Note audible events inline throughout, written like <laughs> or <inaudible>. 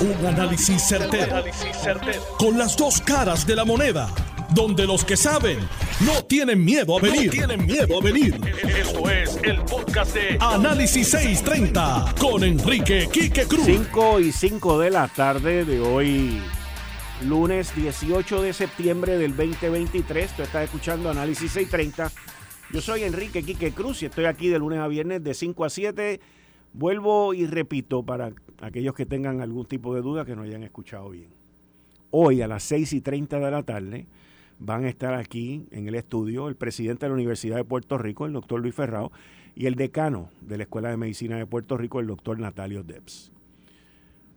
Un análisis certero, Con las dos caras de la moneda. Donde los que saben no tienen miedo a venir. tienen miedo a venir. Esto es el podcast de Análisis 630 con Enrique Quique Cruz. 5 y 5 de la tarde de hoy, lunes 18 de septiembre del 2023. Tú estás escuchando Análisis 630. Yo soy Enrique Quique Cruz y estoy aquí de lunes a viernes de 5 a 7. Vuelvo y repito para aquellos que tengan algún tipo de duda que no hayan escuchado bien. Hoy a las 6 y 30 de la tarde van a estar aquí en el estudio el presidente de la Universidad de Puerto Rico, el doctor Luis Ferrao, y el decano de la Escuela de Medicina de Puerto Rico, el doctor Natalio Debs.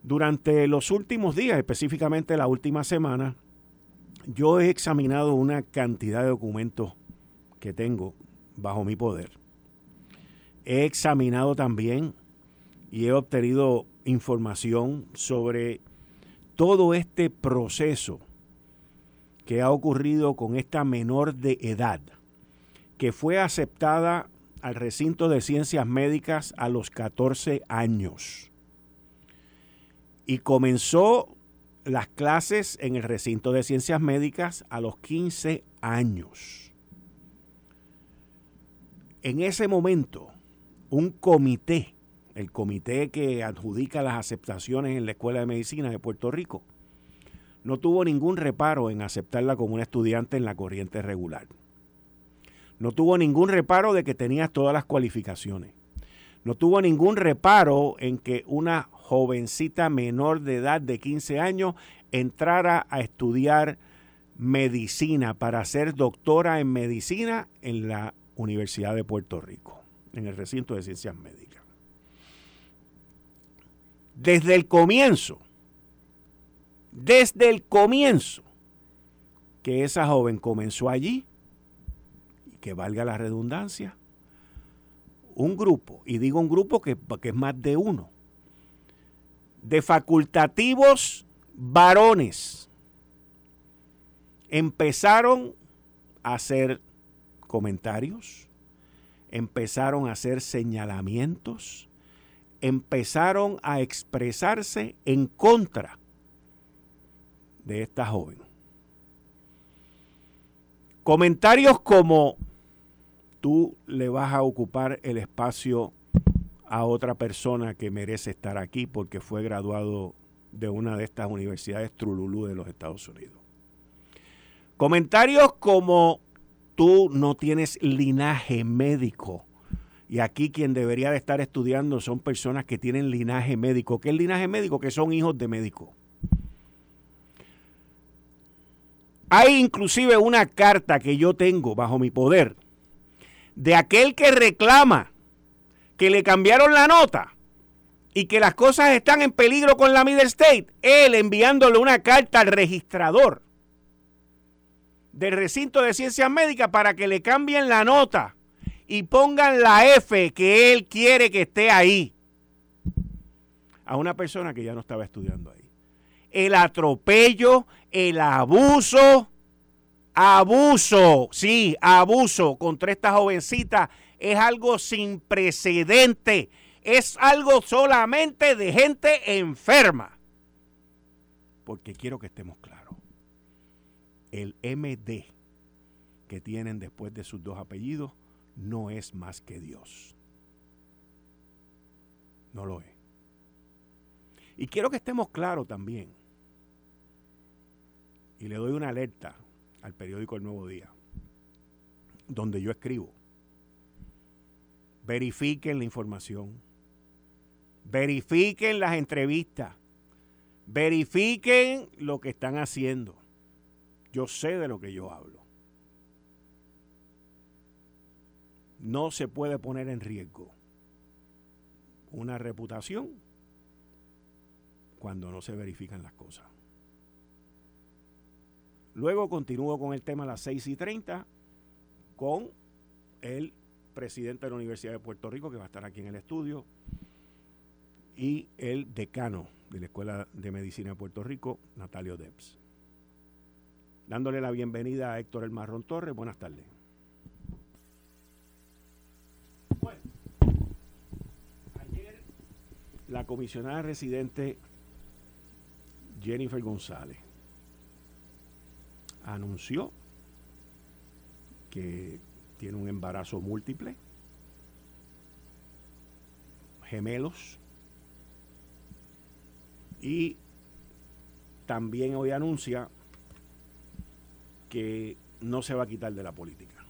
Durante los últimos días, específicamente la última semana, yo he examinado una cantidad de documentos que tengo bajo mi poder. He examinado también y he obtenido información sobre todo este proceso que ha ocurrido con esta menor de edad, que fue aceptada al recinto de ciencias médicas a los 14 años. Y comenzó las clases en el recinto de ciencias médicas a los 15 años. En ese momento, un comité el comité que adjudica las aceptaciones en la Escuela de Medicina de Puerto Rico, no tuvo ningún reparo en aceptarla como un estudiante en la corriente regular. No tuvo ningún reparo de que tenía todas las cualificaciones. No tuvo ningún reparo en que una jovencita menor de edad de 15 años entrara a estudiar medicina para ser doctora en medicina en la Universidad de Puerto Rico, en el recinto de ciencias médicas desde el comienzo, desde el comienzo, que esa joven comenzó allí, y que valga la redundancia, un grupo, y digo un grupo que, que es más de uno, de facultativos varones, empezaron a hacer comentarios, empezaron a hacer señalamientos, empezaron a expresarse en contra de esta joven. Comentarios como tú le vas a ocupar el espacio a otra persona que merece estar aquí porque fue graduado de una de estas universidades Trululú de los Estados Unidos. Comentarios como tú no tienes linaje médico y aquí quien debería de estar estudiando son personas que tienen linaje médico. ¿Qué es linaje médico? Que son hijos de médicos. Hay inclusive una carta que yo tengo bajo mi poder de aquel que reclama que le cambiaron la nota y que las cosas están en peligro con la Middle State. Él enviándole una carta al registrador del recinto de ciencias médicas para que le cambien la nota y pongan la F que él quiere que esté ahí. A una persona que ya no estaba estudiando ahí. El atropello, el abuso, abuso, sí, abuso contra esta jovencita es algo sin precedente. Es algo solamente de gente enferma. Porque quiero que estemos claros. El MD que tienen después de sus dos apellidos no es más que Dios. No lo es. Y quiero que estemos claros también. Y le doy una alerta al periódico El Nuevo Día, donde yo escribo. Verifiquen la información. Verifiquen las entrevistas. Verifiquen lo que están haciendo. Yo sé de lo que yo hablo. No se puede poner en riesgo una reputación cuando no se verifican las cosas. Luego continúo con el tema a las 6 y 30 con el presidente de la Universidad de Puerto Rico, que va a estar aquí en el estudio, y el decano de la Escuela de Medicina de Puerto Rico, Natalio Debs. Dándole la bienvenida a Héctor El Marrón Torres. Buenas tardes. La comisionada residente Jennifer González anunció que tiene un embarazo múltiple, gemelos, y también hoy anuncia que no se va a quitar de la política.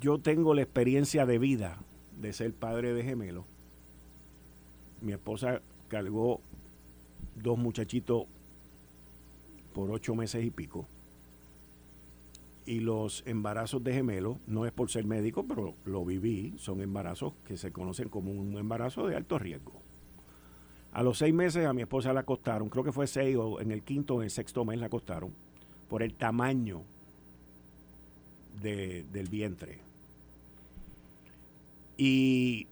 Yo tengo la experiencia de vida de ser padre de gemelos. Mi esposa cargó dos muchachitos por ocho meses y pico. Y los embarazos de gemelos, no es por ser médico, pero lo viví, son embarazos que se conocen como un embarazo de alto riesgo. A los seis meses a mi esposa la acostaron, creo que fue seis o en el quinto o en el sexto mes la acostaron, por el tamaño del vientre. Y,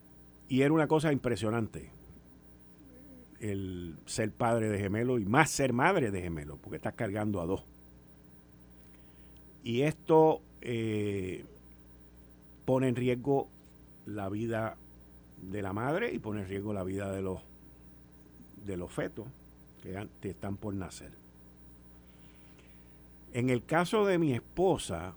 y era una cosa impresionante el ser padre de gemelo y más ser madre de gemelo, porque estás cargando a dos. Y esto eh, pone en riesgo la vida de la madre y pone en riesgo la vida de los, de los fetos que están por nacer. En el caso de mi esposa,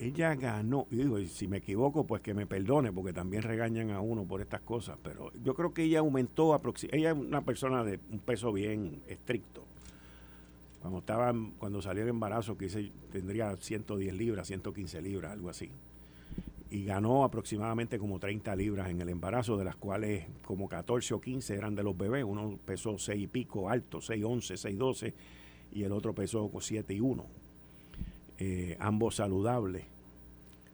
ella ganó, y digo, si me equivoco, pues que me perdone, porque también regañan a uno por estas cosas, pero yo creo que ella aumentó, ella es una persona de un peso bien estricto. Cuando estaba, cuando salió el embarazo, que tendría 110 libras, 115 libras, algo así. Y ganó aproximadamente como 30 libras en el embarazo, de las cuales como 14 o 15 eran de los bebés. Uno pesó 6 y pico alto, 6, 11, 6, 12, y el otro pesó 7 y 1 eh, ambos saludables.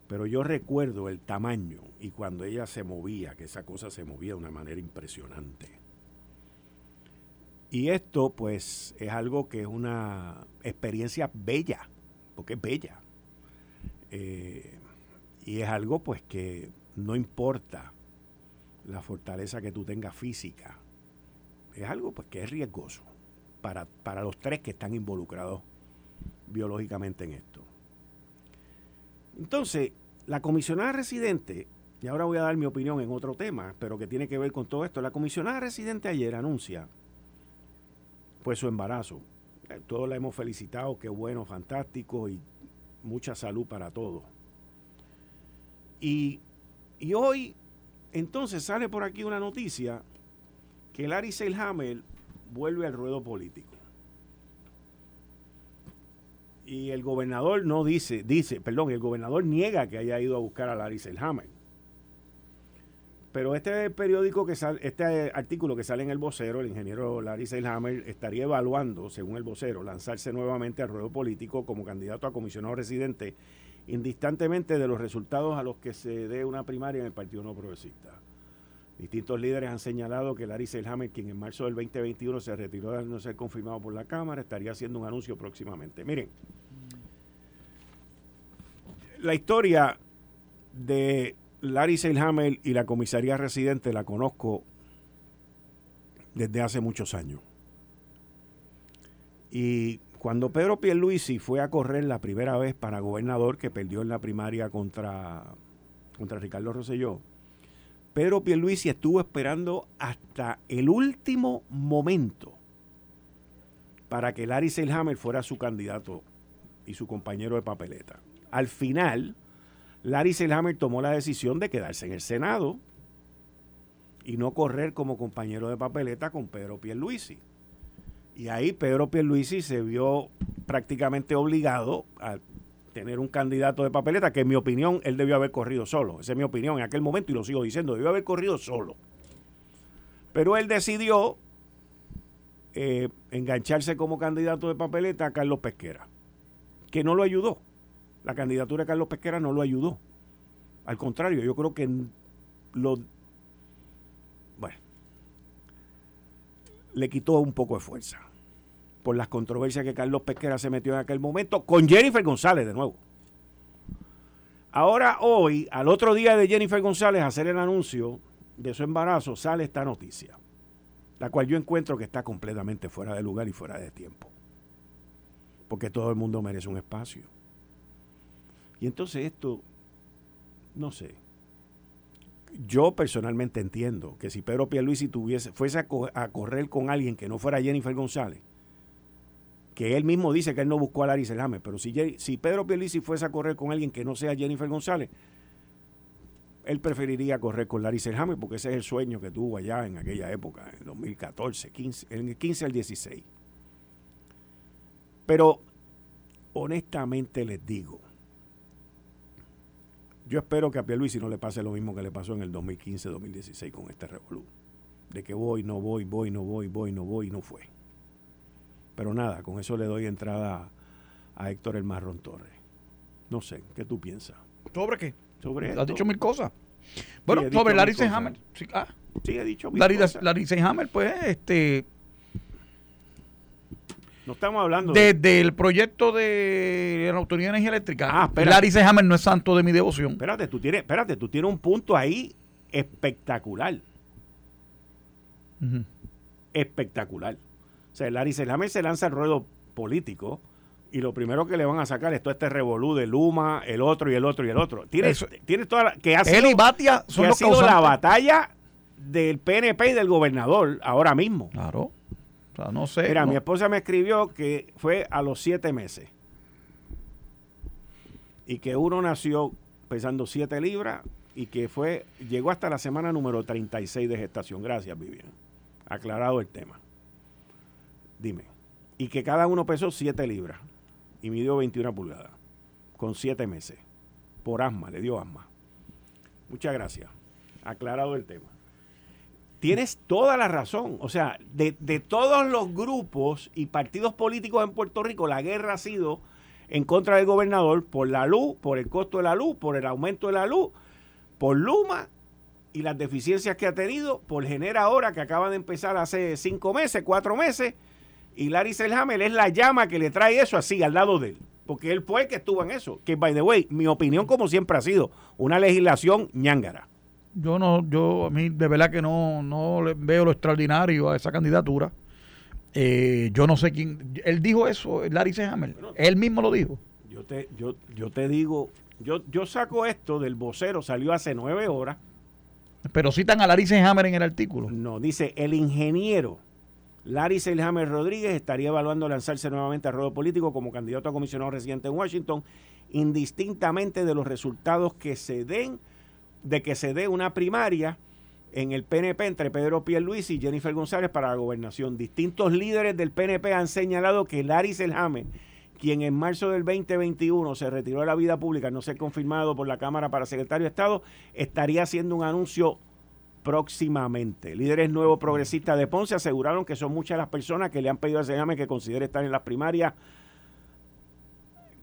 Pero yo recuerdo el tamaño y cuando ella se movía, que esa cosa se movía de una manera impresionante. Y esto pues es algo que es una experiencia bella, porque es bella. Eh, y es algo pues que no importa la fortaleza que tú tengas física, es algo pues que es riesgoso para, para los tres que están involucrados biológicamente en esto. Entonces, la comisionada residente, y ahora voy a dar mi opinión en otro tema, pero que tiene que ver con todo esto, la comisionada residente ayer anuncia pues su embarazo. Eh, todos la hemos felicitado, qué bueno, fantástico y mucha salud para todos. Y, y hoy entonces sale por aquí una noticia que Larry Seilhammer vuelve al ruedo político y el gobernador no dice, dice, perdón, el gobernador niega que haya ido a buscar a Larry Selhammer. Pero este periódico que sale, este artículo que sale en el vocero, el ingeniero Larry Selhammer estaría evaluando, según el vocero, lanzarse nuevamente al ruedo político como candidato a comisionado residente, indistantemente de los resultados a los que se dé una primaria en el Partido No Progresista. Distintos líderes han señalado que Larry Selhammer, quien en marzo del 2021 se retiró de no ser confirmado por la Cámara, estaría haciendo un anuncio próximamente. Miren, la historia de Larry Selhammer y la comisaría residente la conozco desde hace muchos años. Y cuando Pedro Pierluisi fue a correr la primera vez para gobernador, que perdió en la primaria contra, contra Ricardo Rosselló, Pedro Pierluisi estuvo esperando hasta el último momento para que Larry Selhammer fuera su candidato y su compañero de papeleta. Al final, Larry Selhammer tomó la decisión de quedarse en el Senado y no correr como compañero de papeleta con Pedro Pierluisi. Y ahí Pedro Pierluisi se vio prácticamente obligado a tener un candidato de papeleta que en mi opinión él debió haber corrido solo. Esa es mi opinión en aquel momento y lo sigo diciendo, debió haber corrido solo. Pero él decidió eh, engancharse como candidato de papeleta a Carlos Pesquera, que no lo ayudó la candidatura de Carlos Pesquera no lo ayudó. Al contrario, yo creo que lo. Bueno. Le quitó un poco de fuerza. Por las controversias que Carlos Pesquera se metió en aquel momento. Con Jennifer González de nuevo. Ahora, hoy, al otro día de Jennifer González hacer el anuncio de su embarazo, sale esta noticia. La cual yo encuentro que está completamente fuera de lugar y fuera de tiempo. Porque todo el mundo merece un espacio. Y entonces esto, no sé, yo personalmente entiendo que si Pedro Pierluisi tuviese, fuese a, correr con alguien que no fuera Jennifer González, que él mismo dice que él no buscó a Larry Selhammer, pero si, si Pedro Pierluisi fuese a correr con alguien que no sea Jennifer González, él preferiría correr con Larry Selhammer porque ese es el sueño que tuvo allá en aquella época, en 2014, 15, en el 15 al 16. Pero honestamente les digo, yo espero que a Pierluisi no le pase lo mismo que le pasó en el 2015-2016 con este revolú. De que voy, no voy, voy, no voy, voy, no voy, no fue. Pero nada, con eso le doy entrada a Héctor El Marrón Torres. No sé, ¿qué tú piensas? ¿Sobre qué? Sobre Has dicho mil cosas. Bueno, sobre Larry Seyhammer. Sí, ah. sí, he dicho mil Larry, cosas. Larry Seyhammer, pues, este no estamos hablando Desde el proyecto de la Autoridad de Energía Eléctrica. Ah, Larry Sehammer no es santo de mi devoción. Espérate, tú tienes, espérate, tú tienes un punto ahí espectacular. Espectacular. O sea, Larry Sehammer se lanza al ruedo político y lo primero que le van a sacar es todo este revolú de Luma, el otro y el otro y el otro. Tienes, toda la, que ha sido, Batia son la batalla del PNP y del gobernador ahora mismo. Claro no sé. Mira, mi esposa me escribió que fue a los siete meses. Y que uno nació pesando siete libras y que fue, llegó hasta la semana número 36 de gestación. Gracias, Vivian. Aclarado el tema. Dime. Y que cada uno pesó siete libras y midió 21 pulgadas con siete meses. Por asma, le dio asma. Muchas gracias. Aclarado el tema. Tienes toda la razón. O sea, de, todos los grupos y partidos políticos en Puerto Rico, la guerra ha sido en contra del gobernador por la luz, por el costo de la luz, por el aumento de la luz, por Luma y las deficiencias que ha tenido, por Genera ahora que acaba de empezar hace cinco meses, cuatro meses, y Larry Selhammer es la llama que le trae eso así al lado de él. Porque él fue el que estuvo en eso. Que, by the way, mi opinión como siempre ha sido una legislación ñángara. Yo no, yo a mí de verdad que no, no le veo lo extraordinario a esa candidatura. Eh, yo no sé quién. Él dijo eso, Larry Sehammer. él mismo lo dijo. Yo te, yo, yo te digo, yo, yo saco esto del vocero, salió hace nueve horas. Pero citan a Larry Sehammer en el artículo. No, dice el ingeniero Larry Selhammer Rodríguez estaría evaluando lanzarse nuevamente a ruedo político como candidato a comisionado residente en Washington, indistintamente de los resultados que se den de que se dé una primaria en el PNP entre Pedro Pierluisi y Jennifer González para la gobernación. Distintos líderes del PNP han señalado que Larry Selhammer, quien en marzo del 2021 se retiró de la vida pública, no ser confirmado por la Cámara para secretario de Estado, estaría haciendo un anuncio próximamente. Líderes nuevos progresistas de Ponce aseguraron que son muchas las personas que le han pedido a Selhammer que considere estar en las primarias,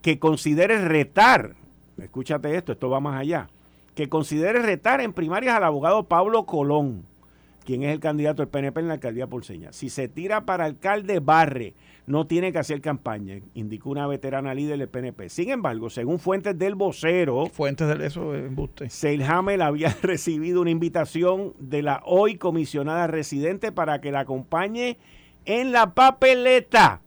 que considere retar, escúchate esto, esto va más allá, que considere retar en primarias al abogado Pablo Colón, quien es el candidato del PNP en la alcaldía porceña. Si se tira para alcalde, barre. No tiene que hacer campaña, indicó una veterana líder del PNP. Sin embargo, según fuentes del vocero, fuentes de eso embuste. Seilhamel había <laughs> recibido una invitación de la hoy comisionada residente para que la acompañe en la papeleta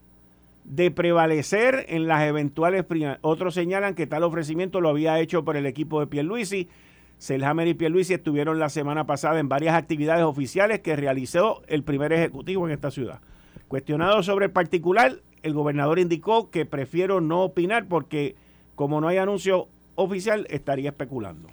de prevalecer en las eventuales. Otros señalan que tal ofrecimiento lo había hecho por el equipo de Pierluisi. Selhammer y Pierluisi estuvieron la semana pasada en varias actividades oficiales que realizó el primer ejecutivo en esta ciudad. Cuestionado sobre el particular, el gobernador indicó que prefiero no opinar porque como no hay anuncio oficial estaría especulando.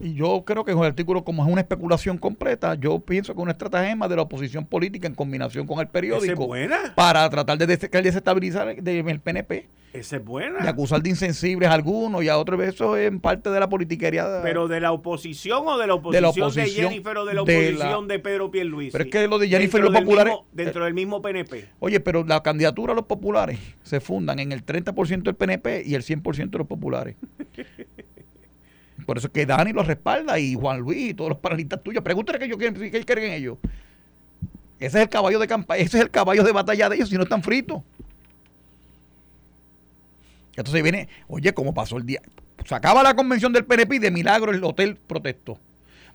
Y yo creo que con el artículo, como es una especulación completa, yo pienso que es una estratagema de la oposición política en combinación con el periódico para tratar de desestabilizar el PNP. Esa es buena. De acusar de insensibles a algunos y a otros. Eso es parte de la politiquería. ¿Pero de la oposición o de la oposición de, Jennifer o de la oposición de, Pedro Pierluisi? Pero es que lo de Jennifer y los populares... dentro del mismo PNP. Oye, pero la candidatura a los populares se fundan en el 30% del PNP y el 100% de los populares. <laughs> Por eso es que Dani lo respalda y Juan Luis y todos los panelistas tuyos. Pregúntale que ellos quieren, qué creen ellos. Ese es el caballo de campaña, ese es el caballo de batalla de ellos, si no están fritos. Entonces viene, oye, ¿cómo pasó el día? Se acaba la convención del PNP y de milagro el hotel protestó.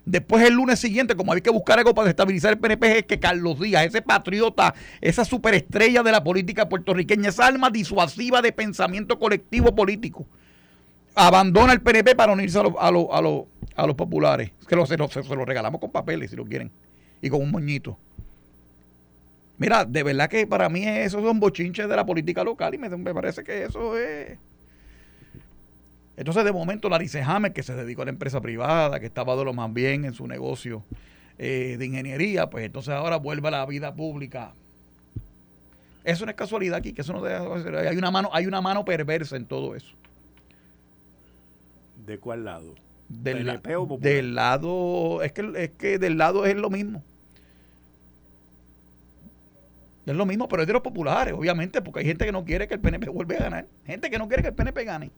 Después el lunes siguiente, como hay que buscar algo para estabilizar el PNP, es que Carlos Díaz, ese patriota, esa superestrella de la política puertorriqueña, esa alma disuasiva de pensamiento colectivo político, abandona el PNP para unirse a, a, a, los populares. Que se, lo, regalamos con papeles, si lo quieren, y con un moñito. Mira, de verdad que para mí esos son bochinches de la política local y me, me parece que eso es... Entonces, de momento, Larice Hammer, que se dedicó a la empresa privada, que estaba de lo más bien en su negocio eh, de ingeniería, pues entonces ahora vuelve a la vida pública. Eso no es casualidad aquí, que eso no Hay una mano, hay una mano perversa en todo eso. ¿De cuál lado? Del, del lado, es que, es que del lado es lo mismo. Es lo mismo, pero es de los populares, obviamente, porque hay gente que no quiere que el PNP vuelva a ganar. Gente que no quiere que el PNP gane.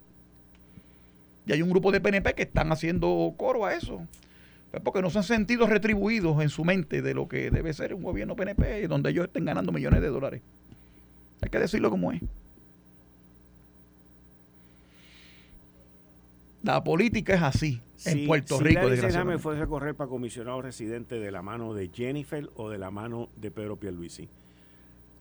Y hay un grupo de PNP que están haciendo coro a eso. Pues porque no se han sentido retribuidos en su mente de lo que debe ser un gobierno PNP donde ellos estén ganando millones de dólares. Hay que decirlo como es. La política es así en Puerto Rico. Si me fuese a correr para comisionado residente de la mano de Jennifer o de la mano de Pedro Pierluisi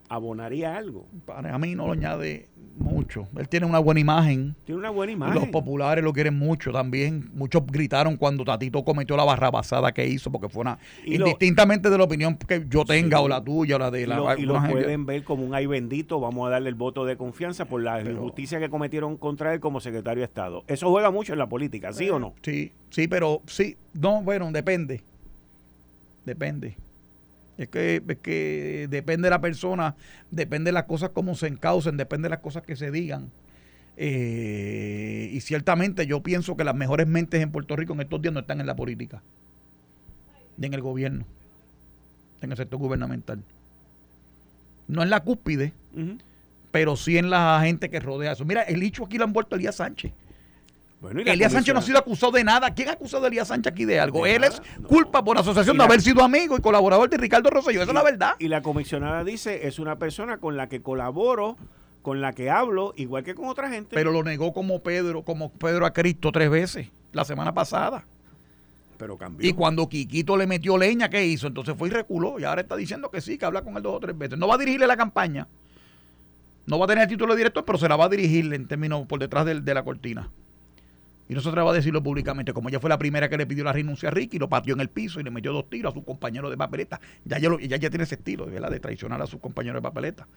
abonaría algo. Para mí no lo añade mucho. Él tiene una buena imagen. Tiene una buena imagen. Los populares lo quieren mucho también. Muchos gritaron cuando Tatito cometió la barrabasada que hizo, porque fue una. indistintamente de la opinión que yo tenga o la tuya o la de la. Y lo, pueden ver como un ay bendito. Vamos a darle el voto de confianza por la injusticia que cometieron contra él como secretario de Estado. Eso juega mucho en la política, ¿sí o no? Sí, sí, pero sí. No, bueno, depende. Depende. Es que, es que depende de la persona, depende de las cosas como se encaucen, depende de las cosas que se digan. Eh, y ciertamente yo pienso que las mejores mentes en Puerto Rico en estos días no están en la política, ni en el gobierno, en el sector gubernamental. No en la cúspide, pero sí en la gente que rodea eso. Mira, el hecho aquí lo han vuelto Elías Sánchez. Elías Sánchez no ha sido acusado de nada. ¿Quién ha acusado a Elías Sánchez aquí de algo? Él es culpa por asociación de haber sido amigo y colaborador de Ricardo Rosselló. Esa es la verdad. Y la comisionada dice, es una persona con la que colaboro, con la que hablo, igual que con otra gente. Pero lo negó como Pedro, como Pedro a Cristo tres veces, la semana pasada. Pero cambió. Y cuando Quiquito le metió leña, ¿qué hizo? Entonces fue y reculó. Y ahora está diciendo que sí, que habla con él dos o tres veces. No va a dirigirle la campaña. No va a tener el título de director, pero se la va a dirigir en términos por detrás de la cortina. Y no se atreva a decirlo públicamente, como ella fue la primera que le pidió la renuncia a Ricky, lo pateó en el piso y le metió dos tiros a su compañero de papeleta. Ya ya, ya, ya tiene ese estilo, ¿verdad? De traicionar a su compañero de papeleta.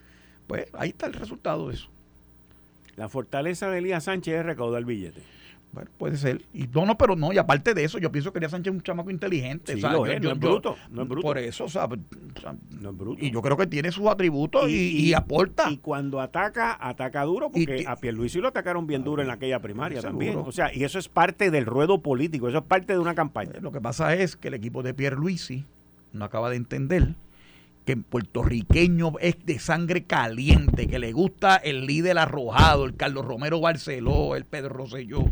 Pues ahí está el resultado de eso. La fortaleza de Elías Sánchez es recaudar billete. Bueno, puede ser. Y no, no, pero no, y aparte de eso, yo pienso que Elías Sánchez es un chamaco inteligente. Sí, no es bruto, no es bruto. Por eso, o sea, no es bruto. Y yo creo que tiene sus atributos y, aporta. Y cuando ataca, ataca duro, porque a Pierluisi lo atacaron bien duro en aquella primaria también. O sea, y eso es parte del ruedo político, eso es parte de una campaña. Lo que pasa es que el equipo de Pierluisi no acaba de entender que en puertorriqueño es de sangre caliente, que le gusta el líder arrojado, el Carlos Romero Barceló, el Pedro Rosselló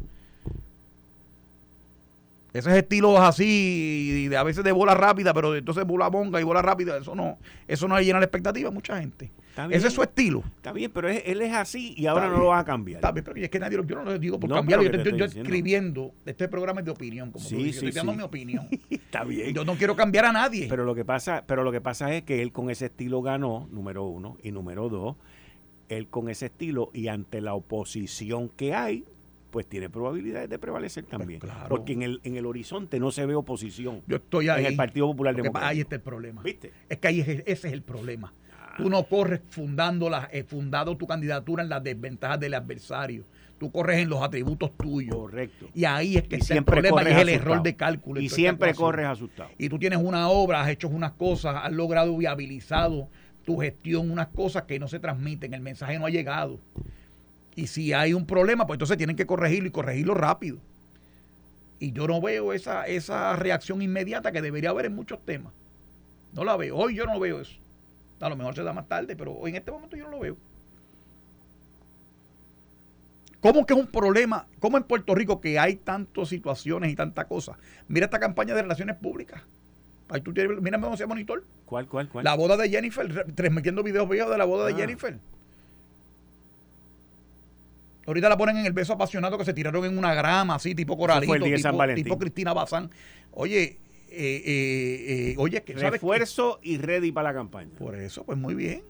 esos estilos así, a veces de bola rápida, pero entonces bola bonga y bola rápida, eso no, eso no llena la expectativa a mucha gente. Ese es su estilo. Está bien, pero él es así y ahora no lo va a cambiar. Está bien, pero es que nadie, yo no lo digo por cambiarlo. Yo, estoy, escribiendo, este programa es de opinión, como sí, estoy dando mi opinión. <laughs> Está bien. Yo no quiero cambiar a nadie. Pero lo que pasa, pero lo que pasa es que él con ese estilo ganó, número uno, y número dos, él con ese estilo y ante la oposición que hay, pues tiene probabilidades de prevalecer pues también. Porque en el, en el horizonte no se ve oposición. Yo estoy ahí. En el Partido Popular Democrático. Ahí está el problema. ¿Viste? Es que ahí ese es el problema. Tú no corres fundando, la, eh, fundado tu candidatura en las desventajas del adversario. Tú corres en los atributos tuyos. Correcto. Y ahí es que está el problema es el error de cálculo. Y siempre corres asustado. Y tú tienes una obra, has hecho unas cosas, has logrado viabilizado tu gestión, unas cosas que no se transmiten, el mensaje no ha llegado. Y si hay un problema, pues entonces tienen que corregirlo y corregirlo rápido. Y yo no veo esa, esa reacción inmediata que debería haber en muchos temas. No la veo. Hoy yo no veo eso. A lo mejor se da más tarde, pero en este momento yo no lo veo. ¿Cómo que es un problema? ¿Cómo en Puerto Rico que hay tantas situaciones y tantas cosas? Mira esta campaña de relaciones públicas. Ahí tú tienes, mira cómo se monitor. ¿Cuál, cuál, cuál? La boda de Jennifer, transmitiendo videos viejos de la boda de ah. Jennifer. Ahorita la ponen en el beso apasionado que se tiraron en una grama, así, tipo coralito, tipo, Cristina Bazán. Oye, eh, eh, eh, oye, Refuerzo y ready para la campaña. Por eso, pues muy bien.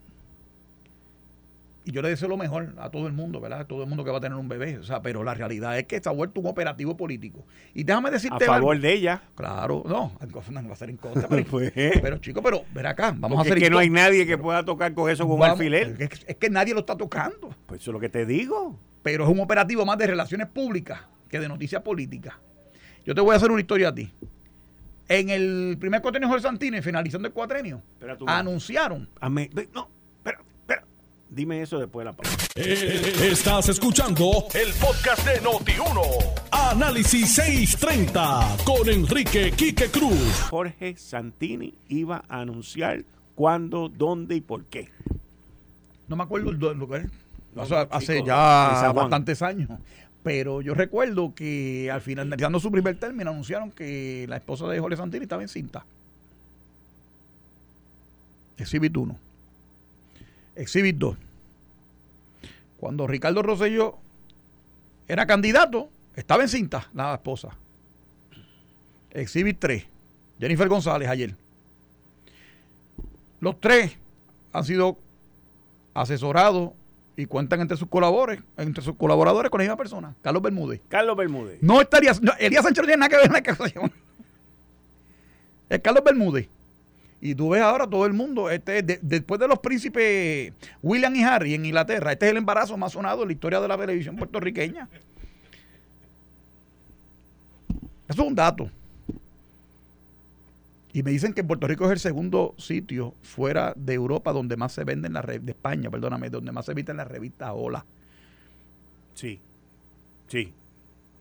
y yo le deseo lo mejor a todo el mundo, ¿verdad? A todo el mundo que va a tener un bebé. O sea, pero la realidad es que ha vuelto un operativo político. Y déjame decirte. A favor de ella. Claro, no, no va a ser en contra. <laughs> Pero, pues, pero chico, pero ver acá, vamos a hacer. Es que no hay nadie que pueda tocar con eso con un alfiler. Es, es que nadie lo está tocando. Pues eso es lo que te digo. Pero es un operativo más de relaciones públicas que de noticias políticas. Yo te voy a hacer una historia a ti. En el primer cuatrenio Jorge Santini, finalizando el cuatrenio, anunciaron. no, espera, espera. Dime eso después de la pausa. Eh, estás escuchando el podcast de Noti1. Análisis 630 con Enrique Quique Cruz. Jorge Santini iba a anunciar cuándo, dónde y por qué. No me acuerdo el lugar. Hace ya bastantes años. Pero yo recuerdo que al final, dando su primer término, anunciaron que la esposa de Jorge Santini estaba encinta. Exhibit 1. Exhibit 2. Cuando Ricardo Rosselló era candidato, estaba encinta la esposa. Exhibit 3. Jennifer González ayer. Los tres han sido asesorados y cuentan entre sus colaboradores, entre sus colaboradores con la misma persona, Carlos Bermúdez. Carlos Bermúdez. No estaría, Elías Sánchez no tiene nada que ver en la acusación. <laughs> Es Carlos Bermúdez. Y tú ves ahora todo el mundo, este, después de los príncipes William y Harry en Inglaterra, este es el embarazo más sonado en la historia de la televisión puertorriqueña. Eso es un dato. Y me dicen que Puerto Rico es el segundo sitio fuera de Europa donde más se venden las de España, perdóname, donde más se venden las revistas Hola. Sí. Sí.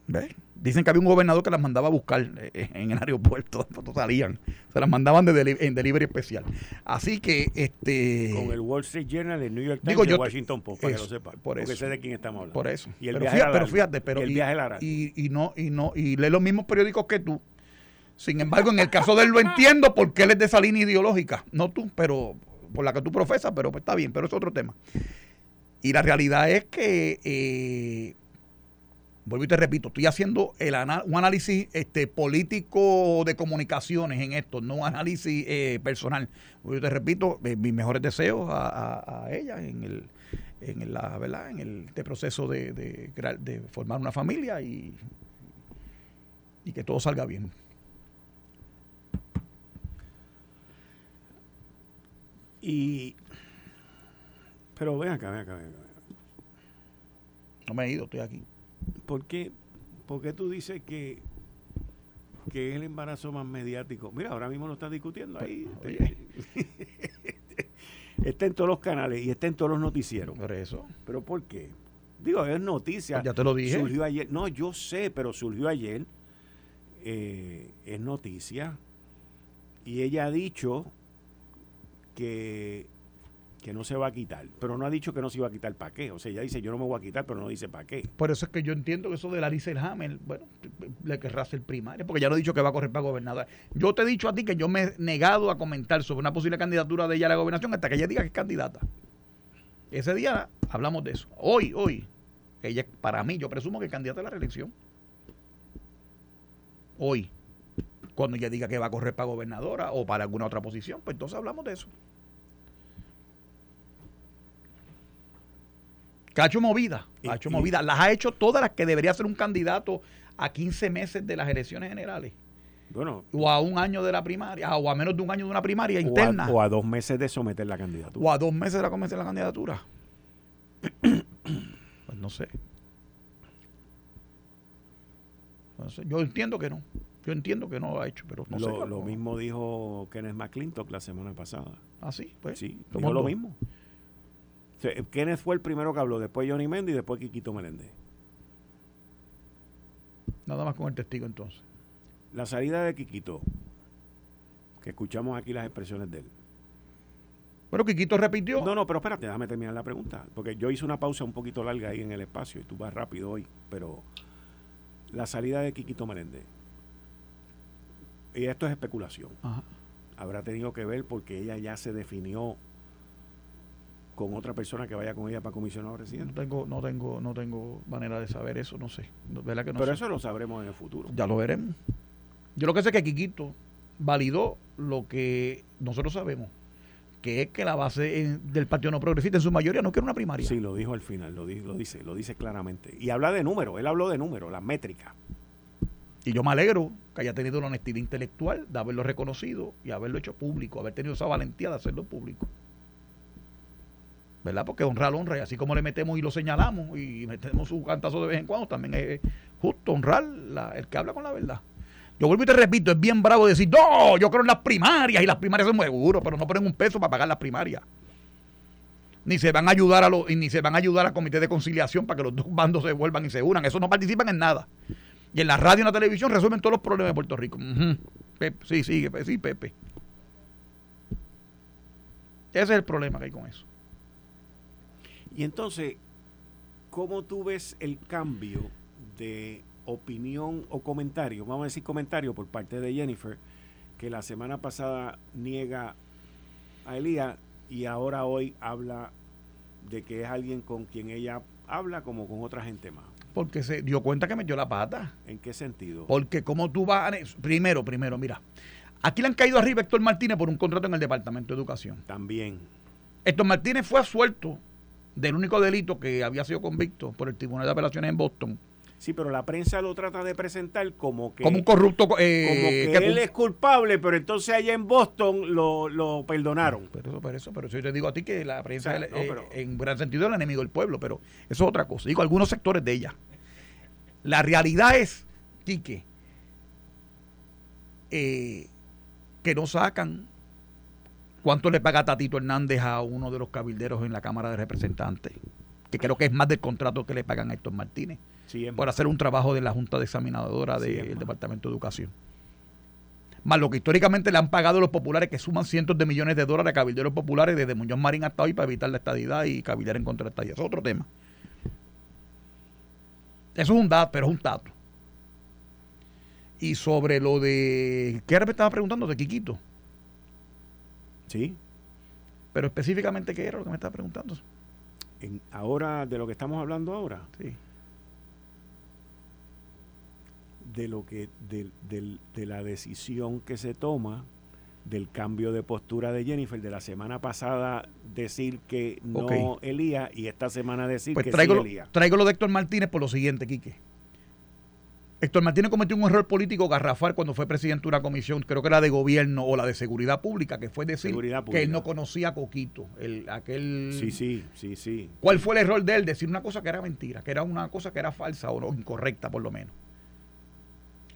¿Ves? Dicen que había un gobernador que las mandaba a buscar eh, eh, en el aeropuerto, <laughs> cuando salían. Se las mandaban de en delivery especial. Así que este con el Wall Street Journal, el New York Times, digo, Washington Post, para que lo sepa. Por eso. sé de quién estamos hablando. Por eso. Y el pero, viaje fíjate, pero fíjate, pero y el viaje y, y, no y no y lee los mismos periódicos que tú sin embargo, en el caso de él lo entiendo porque él es de esa línea ideológica. No tú, pero por la que tú profesas, pero pues está bien, pero es otro tema. Y la realidad es que, eh, vuelvo y te repito, estoy haciendo el un análisis este, político de comunicaciones en esto, no un análisis eh, personal. Vuelvo y te repito, eh, mis mejores deseos a, ella en el, en la, ¿verdad? En el este proceso de, de, formar una familia y, y que todo salga bien. Y. Pero ven acá, ven acá, ven acá. No me he ido, estoy aquí. ¿Por qué, por qué tú dices que, que es el embarazo más mediático? Mira, ahora mismo lo están discutiendo ahí. está <laughs> en todos los canales y está en todos los noticieros. Por eso. ¿Pero por qué? Digo, es noticia. Ya te lo dije. Surgió ayer. No, yo sé, pero surgió ayer. Eh, es noticia. Y ella ha dicho que, que no se va a quitar, pero no ha dicho que no se iba a quitar para qué. O sea, ella dice yo no me voy a quitar, pero no dice para qué. Por eso es que yo entiendo que eso de Larissa Hammer, bueno, le querrá hacer primaria, porque ya no ha dicho que va a correr para gobernador. Yo te he dicho a ti que yo me he negado a comentar sobre una posible candidatura de ella a la gobernación hasta que ella diga que es candidata. Ese día hablamos de eso. Hoy, hoy, ella, para mí, yo presumo que es candidata a la reelección. Hoy cuando ella diga que va a correr para gobernadora o para alguna otra posición, pues entonces hablamos de eso. Que ha hecho movida, ha hecho movida, las ha hecho todas las que debería ser un candidato a 15 meses de las elecciones generales. Bueno, o a un año de la primaria, o a menos de un año de una primaria interna. o a dos meses de someter la candidatura. O a dos meses de la someter la candidatura. pues no sé. no sé. Yo entiendo que no. Yo entiendo que no lo ha hecho, pero no lo, sé. Lo mismo dijo Kenneth McClintock la semana pasada. ¿Ah, sí? Pues, sí, dijo lo mismo. Kenneth fue el primero que habló, después Johnny Mendy y después Quiquito Meléndez. Nada más con el testigo entonces. La salida de Quiquito, que escuchamos aquí las expresiones de él. Bueno, Quiquito repitió. No, no, pero espérate, déjame terminar la pregunta. Porque yo hice una pausa un poquito larga ahí en el espacio y tú vas rápido hoy. Pero la salida de Quiquito Meléndez y esto es especulación. Habrá tenido que ver porque ella ya se definió con otra persona que vaya con ella para comisionado residente. No tengo, no tengo, no tengo manera de saber eso, no sé. ¿verdad que no Pero eso lo sabremos en el futuro. Ya lo veremos. Yo lo que sé es que Quiquito validó lo que nosotros sabemos, que es que la base del Partido No Progresista en su mayoría no quiere una primaria. Sí, lo dijo al final, lo, lo dice, lo dice claramente. Y habla de números, él habló de números, las métricas. Y yo me alegro que haya tenido la honestidad intelectual de haberlo reconocido y haberlo hecho público, haber tenido esa valentía de hacerlo público. ¿Verdad? Porque honrar honra, y así como le metemos y lo señalamos y metemos su cantazo de vez en cuando, también es justo honrar el que habla con la verdad. Yo vuelvo y te repito, es bien bravo decir, no, yo creo en las primarias y las primarias son muy seguros, pero no ponen un peso para pagar las primarias. Ni se van a ayudar a los, ni se van a ayudar al comité de conciliación para que los dos bandos se vuelvan y se unan. Eso no participan en nada. Y en la radio y en la televisión resuelven todos los problemas de Puerto Rico. sí, sí, sí, Pepe. Ese es el problema que hay con eso. Y entonces, ¿cómo tú ves el cambio de opinión o comentario, vamos a decir comentario por parte de Jennifer, que la semana pasada niega a Elías y ahora hoy habla de que es alguien con quien ella habla como con otra gente más. Porque se dio cuenta que metió la pata. ¿En qué sentido? Porque como tú vas a... Primero, primero, mira. Aquí le han caído arriba a Héctor Martínez por un contrato en el Departamento de Educación. También. Héctor Martínez fue asuelto del único delito que había sido convicto por el Tribunal de Apelaciones en Boston Sí, pero la prensa lo trata de presentar como que... Como un corrupto... Eh, como que, él es culpable, pero entonces allá en Boston lo, lo perdonaron. Pero eso, pero eso, pero yo te digo a ti que la prensa eh, en gran sentido es el enemigo del pueblo, pero eso es otra cosa. Digo, algunos sectores de ella. La realidad es, Quique, eh, que no sacan cuánto le paga Tatito Hernández a uno de los cabilderos en la Cámara de Representantes, que creo que es más del contrato que le pagan a Héctor Martínez por hacer un trabajo de la Junta de Examinadora del Departamento de Educación. Más lo que históricamente le han pagado los populares, que suman cientos de millones de dólares a cabilderos populares desde Muñoz Marín hasta hoy para evitar la estadidad y cabildear en contra de la estadidad. Eso es otro tema. Eso es un dato, pero es un dato. Y sobre lo de. ¿Qué era me estaba preguntando? De Quiquito. Sí. Pero específicamente, ¿qué era lo que me estaba preguntando? En, ahora, de lo que estamos hablando ahora. Sí. de lo que de, de, la decisión que se toma del cambio de postura de Jennifer de la semana pasada decir que no Elías y esta semana decir pues que traigo sí Elías. Traigo lo de Héctor Martínez por lo siguiente, Quique. Héctor Martínez cometió un error político garrafal cuando fue presidente de una comisión, creo que era de gobierno o la de seguridad pública, que fue decir que él no conocía a Coquito, el, aquel... Sí, sí, sí, sí. ¿Cuál fue el error de él? Decir una cosa que era mentira, que era una cosa que era falsa o no, incorrecta por lo menos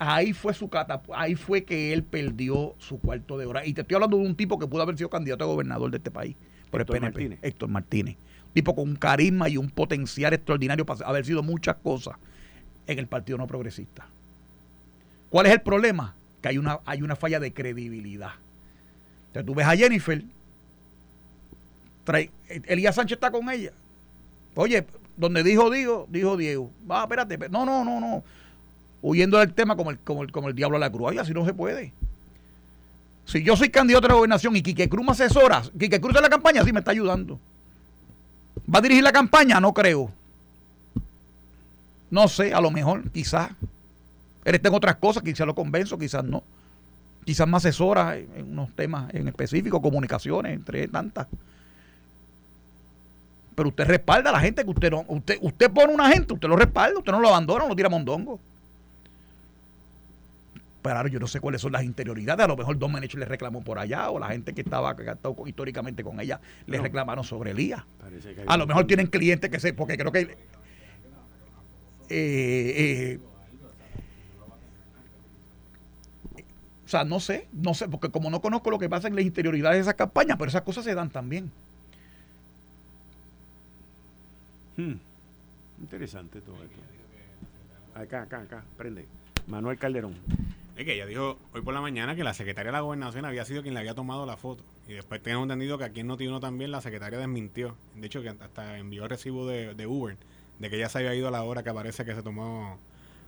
ahí fue su ahí fue que él perdió su cuarto de hora. Y te estoy hablando de un tipo que pudo haber sido candidato a gobernador de este país por Héctor el PNP, Martínez. Héctor Martínez. Un tipo con un carisma y un potencial extraordinario para haber sido muchas cosas en el Partido No Progresista. ¿Cuál es el problema? Que hay una, hay una falla de credibilidad. Entonces tú ves a Jennifer, trae, Elías Sánchez está con ella. Oye, donde dijo Diego, dijo Diego. Va, espérate, no, no, no, no huyendo del tema como el, como el, como el diablo a la cruz. Ay, así no se puede. Si yo soy candidato a la gobernación y Quique Cruz me asesora, Quique Cruz en la campaña, sí me está ayudando. ¿Va a dirigir la campaña? No creo. No sé, a lo mejor, quizás. Él está en otras cosas, quizás lo convenzo, quizás no. Quizás me asesora en unos temas en específico, comunicaciones, entre tantas. Pero usted respalda a la gente que usted no. Usted, usted pone una gente, usted lo respalda, usted no lo abandona, no lo tira mondongo. Pero yo no sé cuáles son las interioridades. A lo mejor Domenech le reclamó por allá, o la gente que estaba que estado históricamente con ella le reclamaron sobre Elías. A lo mejor tienen clientes que se. Porque creo que. Eh, eh, o sea, no sé, no sé, porque como no conozco lo que pasa en las interioridades de esas campañas, pero esas cosas se dan también. Hmm. Interesante todo esto. Acá, acá, acá, prende. Manuel Calderón. Es que ella dijo hoy por la mañana que la secretaria de la gobernación había sido quien le había tomado la foto. Y después tenemos entendido que aquí en Notiuno también la secretaria desmintió. De hecho, que hasta envió el recibo de, Uber de que ella se había ido a la hora que aparece que se tomó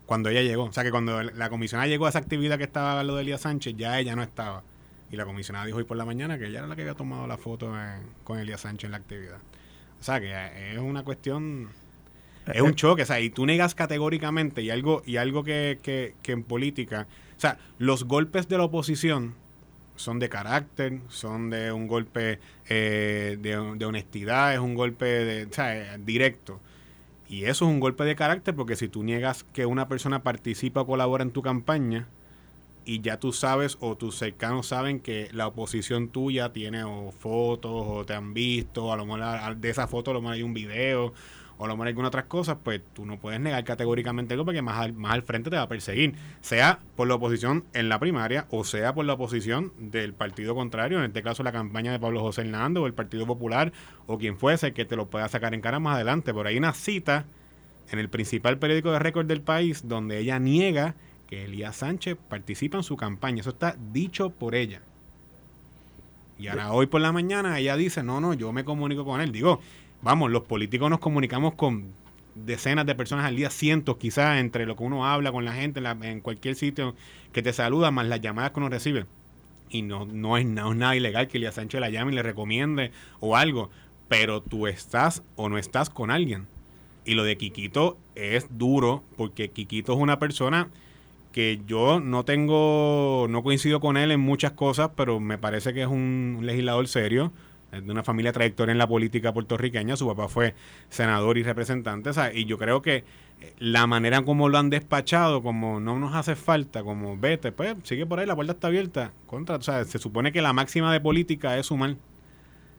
cuando ella llegó. O sea, que cuando la comisionada llegó a esa actividad que estaba lo de Elías Sánchez, ya ella no estaba. Y la comisionada dijo hoy por la mañana que ella era la que había tomado la foto con Elías Sánchez en la actividad. O sea, que es una cuestión es un choque, o sea, y tú negas categóricamente y algo, y algo que, que, que, en política, o sea, los golpes de la oposición son de carácter, son de un golpe eh, de, honestidad, es un golpe de, directo. Y eso es un golpe de carácter porque si tú niegas que una persona participa o colabora en tu campaña y ya tú sabes o tus cercanos saben que la oposición tuya tiene fotos o te han visto, a lo mejor de esa foto a lo mejor hay un video o lo mejor alguna otras cosas, pues tú no puedes negar categóricamente algo porque más al, más al frente te va a perseguir, sea por la oposición en la primaria o sea por la oposición del partido contrario, en este caso la campaña de Pablo José Hernández o el Partido Popular o quien fuese que te lo pueda sacar en cara más adelante. Por ahí una cita en el principal periódico de récord del país donde ella niega que Elías Sánchez participa en su campaña. Eso está dicho por ella. Y ahora hoy por la mañana ella dice, no, no, yo me comunico con él. Digo, vamos, los políticos nos comunicamos con decenas de personas al día, cientos quizás, entre lo que uno habla con la gente en, cualquier sitio que te saluda, más las llamadas que uno recibe. Y no, no, es, nada ilegal que Elías Sánchez la llame y le recomiende o algo, pero tú estás o no estás con alguien. Y lo de Quiquito es duro, porque Quiquito es una persona que yo no tengo, no coincido con él en muchas cosas, pero me parece que es un legislador serio de una familia trayectoria en la política puertorriqueña. Su papá fue senador y representante. Y yo creo que eh, la manera como lo han despachado, como no nos hace falta, como vete, pues sigue por ahí, la puerta está abierta. Contra, o sea, se supone que la máxima de política es sumar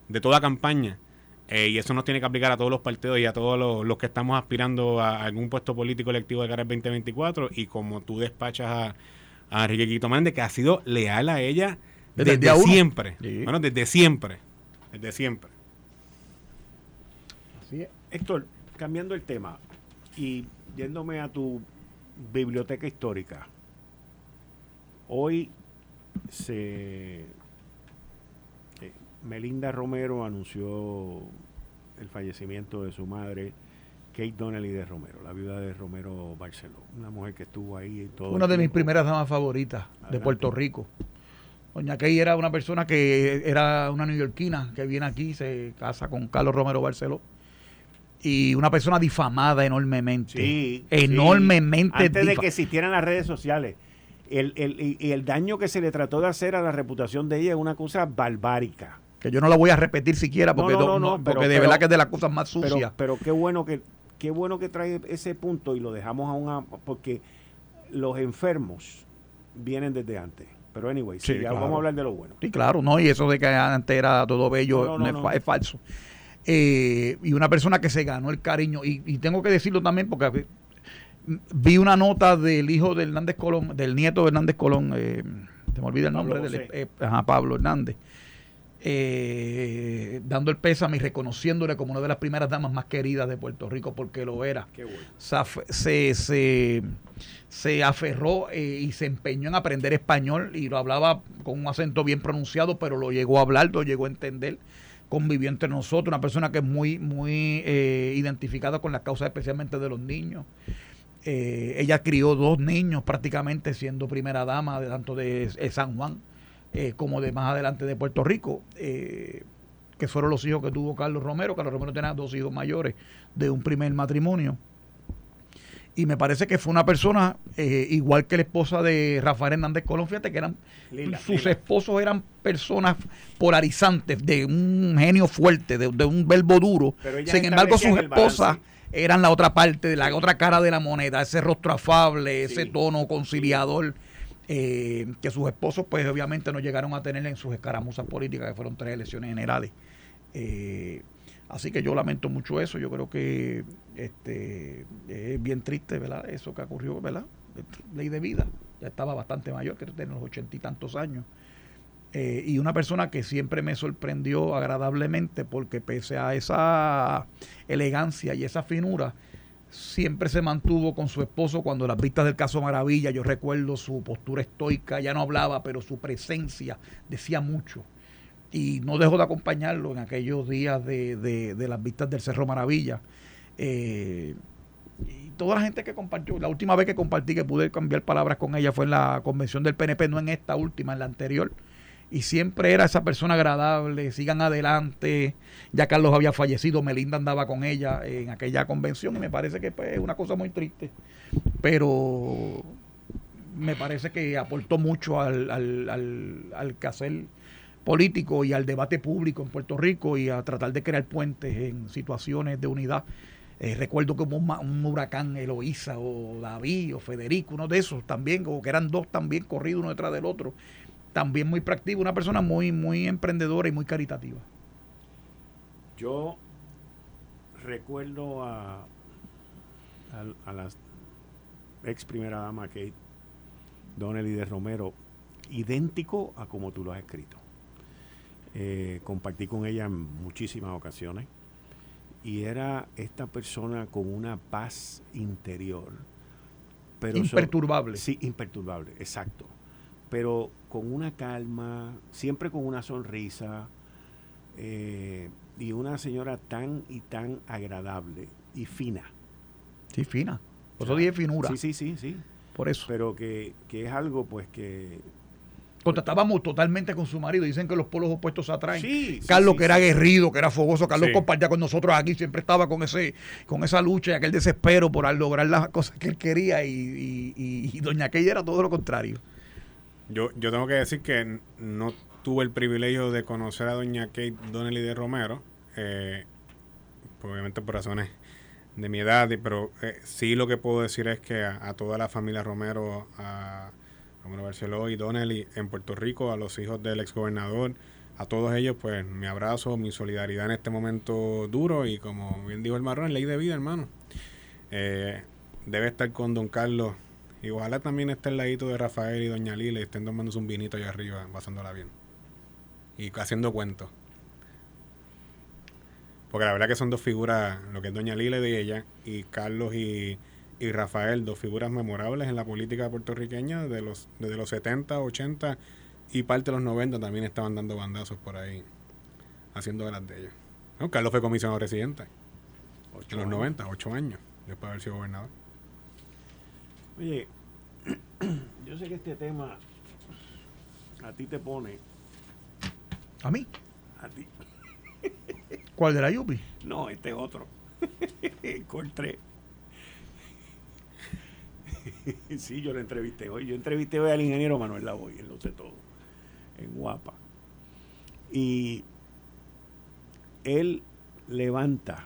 de toda campaña. Eh, y eso nos tiene que aplicar a todos los partidos y a todos los, que estamos aspirando a algún puesto político electivo de cara al 2024. Y como tú despachas a, a Enrique Quito que ha sido leal a ella desde, siempre. Bueno, desde siempre de siempre. Así es. Héctor, cambiando el tema y yéndome a tu biblioteca histórica, hoy se eh, Melinda Romero anunció el fallecimiento de su madre, Kate Donnelly de Romero, la viuda de Romero Barceló, una mujer que estuvo ahí y todo. Una de mis primeras damas favoritas de Puerto Rico. Doña Key era una persona que era una neoyorquina que viene aquí, se casa con Carlos Romero Barceló. Y una persona difamada enormemente. Sí. Enormemente. Antes de que existieran las redes sociales. El, el, y el daño que se le trató de hacer a la reputación de ella es una cosa barbárica. Que yo no la voy a repetir siquiera porque, porque de verdad que es de las cosas más sucias. Pero, qué bueno que qué bueno que trae ese punto y lo dejamos a una porque los enfermos vienen desde antes. Pero anyway, vamos a hablar de lo bueno. Sí, claro, no, y eso de que antes era todo bello no, es, falso. Eh, y una persona que se ganó el cariño, y, tengo que decirlo también porque vi una nota del hijo de Hernández Colón, del nieto de Hernández Colón, eh, se me olvida el nombre, del, eh, Pablo Hernández, eh, dando el pésame y reconociéndole como una de las primeras damas más queridas de Puerto Rico porque lo era. Qué bueno. se, se, se, aferró eh, y se empeñó en aprender español y lo hablaba con un acento bien pronunciado, pero lo llegó a hablar, lo llegó a entender. Convivió entre nosotros, una persona que es muy, muy eh, identificada con las causas especialmente de los niños. ella crió dos niños prácticamente siendo primera dama de tanto de San Juan eh, como de más adelante de Puerto Rico, eh, que fueron los hijos que tuvo Carlos Romero. Carlos Romero tenía dos hijos mayores de un primer matrimonio. Y me parece que fue una persona, eh, igual que la esposa de Rafael Hernández Colón, fíjate que eran, sus esposos eran personas polarizantes, de un genio fuerte, de, un verbo duro. Sin embargo, sus esposas eran la otra parte, la otra cara de la moneda, ese rostro afable, ese tono conciliador eh, que sus esposos pues obviamente no llegaron a tener en sus escaramuzas políticas, que fueron tres elecciones generales. Eh, así que yo lamento mucho eso, yo creo que este es bien triste, ¿verdad? Eso que ocurrió, ¿verdad? Ley de vida, ya estaba bastante mayor, que tiene los ochenta y tantos años. Eh, y una persona que siempre me sorprendió agradablemente porque pese a esa elegancia y esa finura, siempre se mantuvo con su esposo cuando las vistas del caso Maravilla, yo recuerdo su postura estoica, ya no hablaba, pero su presencia decía mucho. Y no dejó de acompañarlo en aquellos días de, las vistas del Cerro Maravilla. Eh, y toda la gente que compartió, la última vez que compartí que pude cambiar palabras con ella fue en la convención del PNP, no en esta última, en la anterior y siempre era esa persona agradable, sigan adelante. Ya Carlos había fallecido, Melinda andaba con ella en aquella convención y me parece que pues, es una cosa muy triste. Pero me parece que aportó mucho al, al, al, al quehacer político y al debate público en Puerto Rico y a tratar de crear puentes en situaciones de unidad. Eh, recuerdo como un, un, huracán Eloísa o David o Federico, uno de esos también, o que eran dos también corridos uno detrás del otro. También muy práctico, una persona muy, muy emprendedora y muy caritativa. Yo recuerdo a, a, a la ex primera dama Kate Donnelly de Romero, idéntico a como tú lo has escrito. Eh, compartí con ella en muchísimas ocasiones y era esta persona con una paz interior. Pero imperturbable. sí, imperturbable, exacto. Pero con una calma, siempre con una sonrisa eh, y una señora tan y tan agradable y fina. Sí, fina. Por eso dije finura. Sí, sí, sí, sí. Por eso. Pero que, que es algo pues que Contactábamos totalmente con su marido. Dicen que los polos opuestos se atraen. Carlos, que era aguerrido, que era fogoso. Carlos compartía con nosotros aquí. Siempre estaba con ese con esa lucha y aquel desespero por lograr las cosas que él quería. Y, doña Key era todo lo contrario. Yo, yo tengo que decir que no tuve el privilegio de conocer a doña Kate Donnelly de Romero. Eh, obviamente por razones de mi edad. Pero eh, sí lo que puedo decir es que a, toda la familia Romero... A, Romero Barceló y Donnelly en Puerto Rico, a los hijos del exgobernador, a todos ellos, pues mi abrazo, mi solidaridad en este momento duro y como bien dijo el marrón, ley de vida, hermano. Eh, debe estar con don Carlos y ojalá también esté el ladito de Rafael y doña Lila y estén tomándose un vinito allá arriba, pasándola bien. Y haciendo cuentos. Porque la verdad que son dos figuras, lo que es doña Lila y ella, y Carlos y y Rafael, dos figuras memorables en la política puertorriqueña de los, desde los 70, 80 y parte de los 90 también estaban dando bandazos por ahí, haciendo de las de ellas. Carlos fue comisionado residente en los 90, 8 años, después de haber sido gobernador. Oye, yo sé que este tema a ti te pone. ¿A mí? A ti. <laughs> ¿Cuál de la Yupi? No, este es otro. <laughs> Encontré. <laughs> sí, yo lo entrevisté hoy. Yo entrevisté hoy al ingeniero Manuel Lavoy, él lo sé todo, en Guapa. Y él levanta,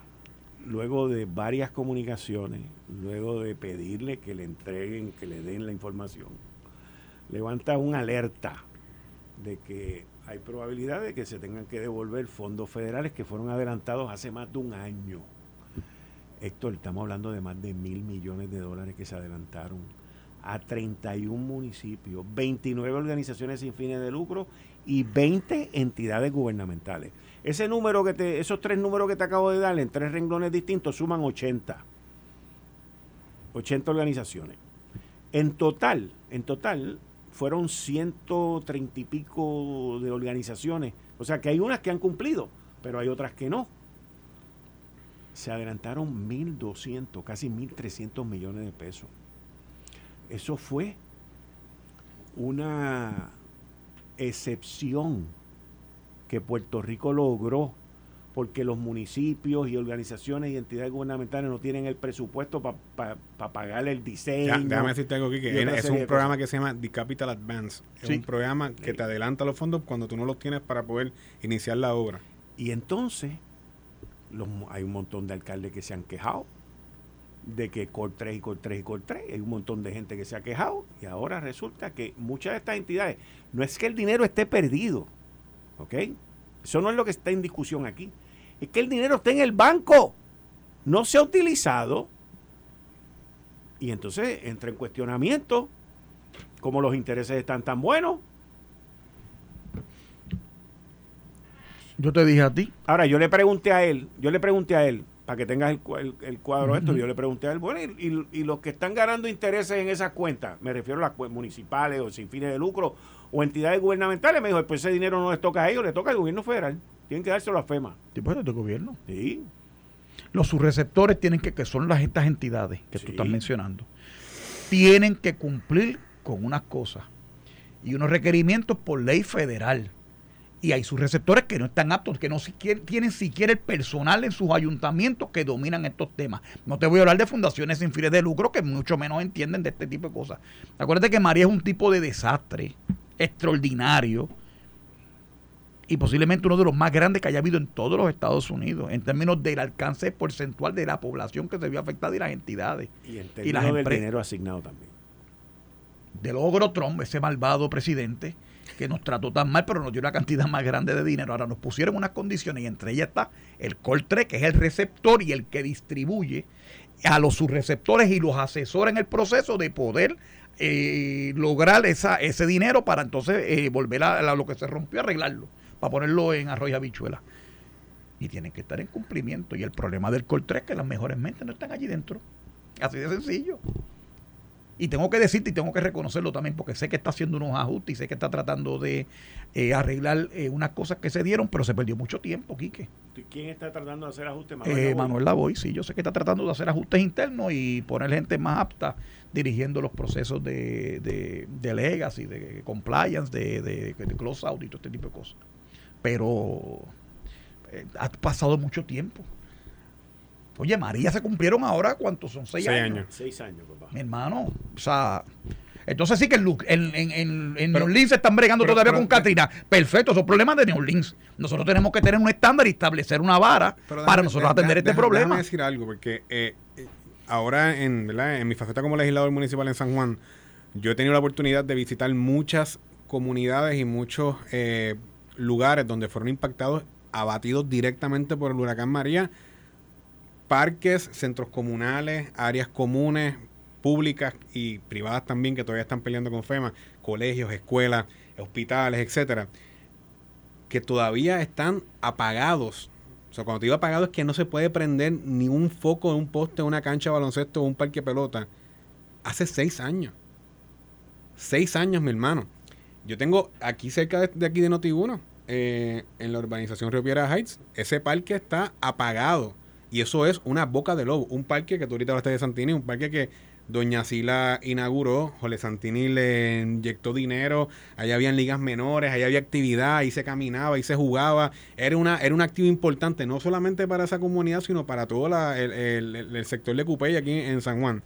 luego de varias comunicaciones, luego de pedirle que le entreguen, que le den la información, levanta una alerta de que hay probabilidad de que se tengan que devolver fondos federales que fueron adelantados hace más de un año Héctor, estamos hablando de más de mil millones de dólares que se adelantaron a 31 municipios, 29 organizaciones sin fines de lucro y 20 entidades gubernamentales. Ese número que te, esos tres números que te acabo de dar en tres renglones distintos suman 80. 80 organizaciones. En total, en total, fueron 130 y pico de organizaciones. O sea que hay unas que han cumplido, pero hay otras que no se adelantaron 1.200, casi 1.300 millones de pesos. Eso fue una excepción que Puerto Rico logró porque los municipios y organizaciones y entidades gubernamentales no tienen el presupuesto para pagar el diseño. déjame decirte algo aquí, que es un programa que se llama The Capital Advance. Es un programa que te adelanta los fondos cuando tú no los tienes para poder iniciar la obra. Y entonces hay un montón de alcaldes que se han quejado de que Cor 3 y Cor 3 y Cor 3. Hay un montón de gente que se ha quejado y ahora resulta que muchas de estas entidades, no es que el dinero esté perdido, ¿ok? Eso no es lo que está en discusión aquí. Es que el dinero está en el banco, no se ha utilizado y entonces entra en cuestionamiento como los intereses están tan buenos Yo te dije a ti. Ahora, yo le pregunté a él, yo le pregunté a él, para que tengas el, el, cuadro esto, yo le pregunté a él, bueno, y, los que están ganando intereses en esas cuentas, me refiero a las municipales o sin fines de lucro o entidades gubernamentales, me dijo, pues ese dinero no les toca a ellos, le toca al gobierno federal. Tienen que dárselo a FEMA. ¿Sí, pues, de gobierno? Sí. Los subreceptores tienen que, que son las estas entidades que tú estás mencionando, tienen que cumplir con unas cosas y unos requerimientos por ley federal y hay sus receptores que no están aptos, que no tienen siquiera el personal en sus ayuntamientos que dominan estos temas. No te voy a hablar de fundaciones sin fines de lucro que mucho menos entienden de este tipo de cosas. Acuérdate que María es un tipo de desastre extraordinario y posiblemente uno de los más grandes que haya habido en todos los Estados Unidos, en términos del alcance porcentual de la población que se vio afectada y las entidades. Y en términos y del dinero asignado también. De logro Trump, ese malvado presidente, que nos trató tan mal, pero nos dio una cantidad más grande de dinero. Ahora nos pusieron unas condiciones y entre ellas está el COL3, que es el receptor y el que distribuye a los subreceptores y los asesora en el proceso de poder eh, lograr esa, ese dinero para entonces eh, volver a, lo que se rompió, arreglarlo, para ponerlo en arroyo habichuela. Y tienen que estar en cumplimiento. Y el problema del COL3 es que las mejores mentes no están allí dentro. Así de sencillo. Y tengo que decirte y tengo que reconocerlo también porque sé que está haciendo unos ajustes y sé que está tratando de eh, arreglar eh, unas cosas que se dieron, pero se perdió mucho tiempo, Quique. ¿Quién está tratando de hacer ajustes? Manuel, eh, Manuel Lavoy, sí, yo sé que está tratando de hacer ajustes internos y poner gente más apta dirigiendo los procesos de, de, de legacy, de compliance, de, de, de close out y todo este tipo de cosas. Pero ha pasado mucho tiempo. Oye, María se cumplieron ahora, ¿cuántos son? ¿Seis, años? Seis años, papá. Mi hermano, o sea... Entonces sí que en, en, en, en New Orleans se están bregando todavía con Katrina. Perfecto, son problemas de New Orleans. Nosotros tenemos que tener un estándar y establecer una vara para nosotros atender este problema. Déjame decir algo, porque eh, eh, ahora en, ¿verdad? en mi faceta como legislador municipal en San Juan, yo he tenido la oportunidad de visitar muchas comunidades y muchos eh, lugares donde fueron impactados, abatidos directamente por el huracán María parques, centros comunales, áreas comunes, públicas y privadas también que todavía están peleando con FEMA, colegios, escuelas, hospitales, etcétera, que todavía están apagados. O sea, cuando te digo apagado es que no se puede prender ni un foco de un poste, una cancha de baloncesto o un parque de pelota. Hace seis años. Seis años, mi hermano. Yo tengo aquí cerca de, aquí de Noti1, eh, en la urbanización Río Piedra Heights, ese parque está apagado y eso es una boca de lobo. Un parque que tú ahorita hablaste de Santini, un parque que Doña Sila inauguró, Jole Santini le inyectó dinero, allá habían ligas menores, allá había actividad, ahí se caminaba, ahí se jugaba. Era una, era un activo importante, no solamente para esa comunidad, sino para todo el, sector de Cupey aquí en San Juan.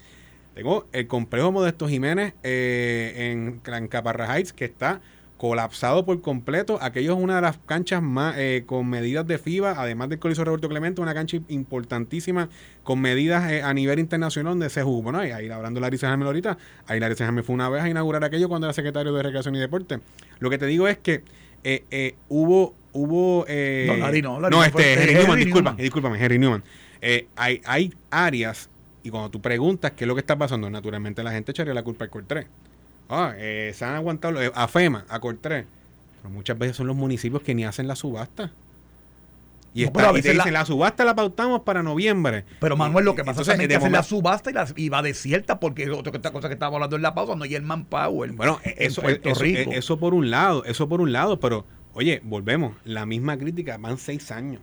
Tengo el complejo Modesto Jiménez eh, en Caparra Heights, que está colapsado por completo. Aquello es una de las canchas más eh, con medidas de FIBA, además del Coliseo Roberto Clemente, una cancha importantísima con medidas eh, a nivel internacional donde se jugó. Bueno, ahí, hablando de Larissa Jaime ahorita, ahí Larissa Jaime fue una vez a inaugurar aquello cuando era secretario de Recreación y Deporte. Lo que te digo es que eh, hubo... hubo no, Larry no, no, este, Henry, <laughs> Newman, disculpa, discúlpame, Henry Newman. hay, hay áreas, y cuando tú preguntas qué es lo que está pasando, naturalmente la gente echaría la culpa al Cor 3 Ah, eh, se han aguantado eh, a FEMA, a Cortés. Pero muchas veces son los municipios que ni hacen la subasta. Y, está, y te dicen, la... subasta la pautamos para noviembre. Pero Manuel, lo que pasa es que hacen la subasta y, la, y va desierta porque otra cosa que estábamos hablando en la pausa, no hay el manpower. Bueno, eso, eso, eso por un lado, eso por un lado, pero oye, volvemos, la misma crítica, van seis años.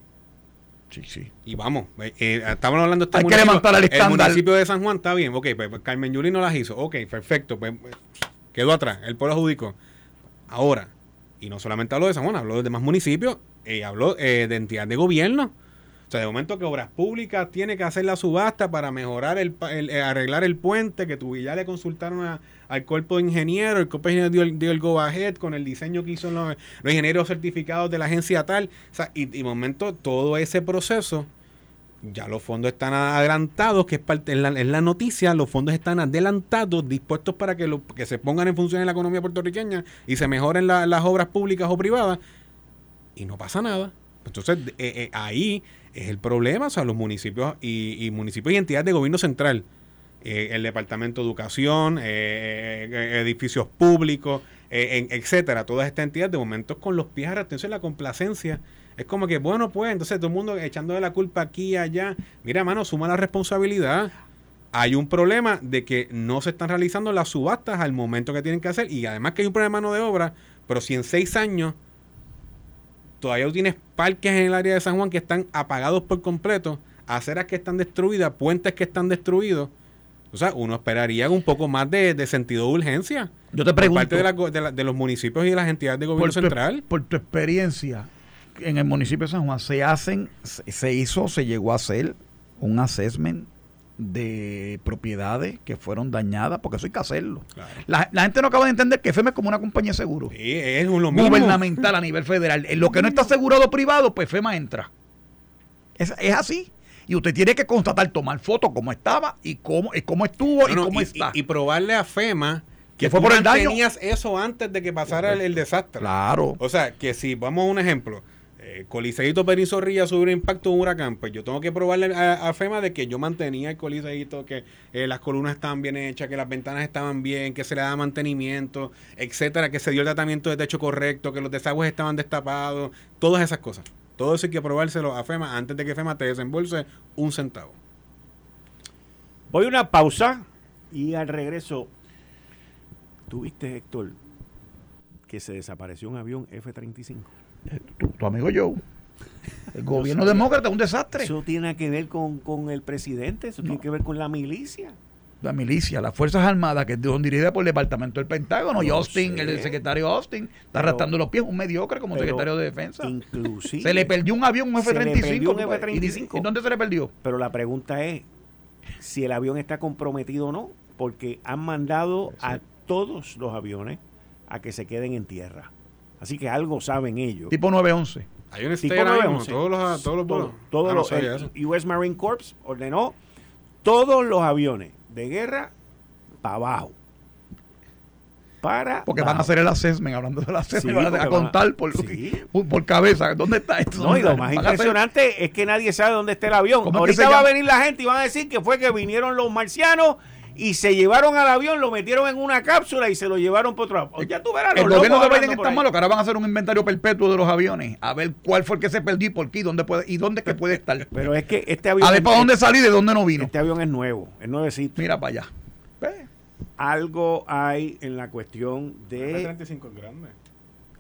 Sí, sí. Y vamos, eh, eh estamos hablando de este Hay que levantar el estándar. El municipio de San Juan está bien, ok, pues, pues Carmen Yuri no las hizo, ok, perfecto, pues quedó atrás, el pueblo adjudicó. Ahora, y no solamente habló de San Juan, habló de demás municipios, y habló eh, de entidad de gobierno. O sea, de momento que Obras Públicas tiene que hacer la subasta para mejorar el, eh, arreglar el puente, que tu, ya le consultaron al cuerpo de ingenieros, el cuerpo de ingenieros dio, el go ahead con el diseño que hizo los, ingenieros certificados de la agencia tal. O sea, y de momento todo ese proceso ya los fondos están adelantados, que es parte en la, la, noticia, los fondos están adelantados, dispuestos para que, lo, que se pongan en función en la economía puertorriqueña y se mejoren las obras públicas o privadas, y no pasa nada. Entonces, eh, eh, ahí es el problema, o sea, los municipios y, municipios y entidades de gobierno central, eh, el Departamento de Educación, edificios públicos, etcétera, todas estas entidades de momentos con los pies a la complacencia es como que, bueno, pues, entonces todo el mundo echándole la culpa aquí y allá. Mira, mano, suma la responsabilidad. Hay un problema de que no se están realizando las subastas al momento que tienen que hacer y además que hay un problema de mano de obra, pero si en seis años todavía tienes parques en el área de San Juan que están apagados por completo, aceras que están destruidas, puentes que están destruidos, o sea, uno esperaría un poco más de, sentido de urgencia. Yo te por pregunto, parte de, la go- de la- de los municipios y de las entidades de gobierno por tu, central. por tu experiencia en el municipio de San Juan, se hacen, se, hizo, se llegó a hacer un assessment de propiedades que fueron dañadas, porque eso hay que hacerlo. Claro. La, la gente no acaba de entender que FEMA es como una compañía de seguro. Sí, es lo mismo. gubernamental a nivel federal. En lo que no está asegurado privado, pues FEMA entra. Es, es así. Y usted tiene que constatar, tomar fotos cómo estaba y cómo, y cómo estuvo No, y no, cómo y, está. y- y probarle a FEMA Que que fue tú por el daño. tenías eso antes de que pasara el, el desastre. claro. O sea, que si vamos a un ejemplo, eh, Coliseíto Perizorrilla sobre impacto un huracán, pues yo tengo que probarle a, a FEMA de que yo mantenía el Coliseíto, que eh, las columnas estaban bien hechas, que las ventanas estaban bien, que se le daba mantenimiento, etcétera, que se dio el tratamiento de techo correcto, que los desagües estaban destapados, todas esas cosas. Todo eso hay que probárselo a FEMA antes de que FEMA te desembolse un centavo. Voy a una pausa y al regreso. ¿Tuviste, Héctor, que se desapareció un avión F-35? Tu, tu amigo Joe. El <laughs> gobierno demócrata es un desastre. Eso tiene que ver con, con el presidente, eso tiene que ver con la milicia. La milicia, las Fuerzas Armadas, que son dirigidas por el Departamento del Pentágono, y No Austin, sé. el secretario Austin, está Pero- arrastrando los pies, un mediocre como secretario de Defensa. Inclusive. Se le perdió un avión, un Se le F-35. perdió un ¿no? F-35. ¿Y dice- ¿Y dónde se le perdió? Pero la pregunta es si el avión está comprometido o no, porque han mandado a todos los aviones a que se queden en tierra. Así que algo saben ellos. Tipo 911. Hay un Tipo stay ahora mismo, 911. todos los, todos los vuelos. Todo- todo Ah, no el. US Marine Corps ordenó todos los aviones de guerra para abajo. Para Porque van a hacer el assessment, hablando del assessment, Sí, van a, a van a- contar por, sí. por, por cabeza. ¿Dónde está esto? No, y lo ¿Dónde más hacer- impresionante es que nadie sabe dónde está el avión. ¿Cómo es que Ahorita se va a venir la gente y van a decir que fue que vinieron los marcianos y se llevaron al avión, lo metieron en una cápsula y se lo llevaron por otro lado. Ya tú verás, El gobierno de Biden está malo, que ahora van a hacer un inventario perpetuo de los aviones, a ver cuál fue el que se perdió y por qué, y dónde puede, y dónde que puede estar. Pero es que este avión, A ver para dónde salí y de dónde no vino. este avión es nuevo, es nuevecito. Mira para allá. Ve. Algo hay en la cuestión de F-35 es grande.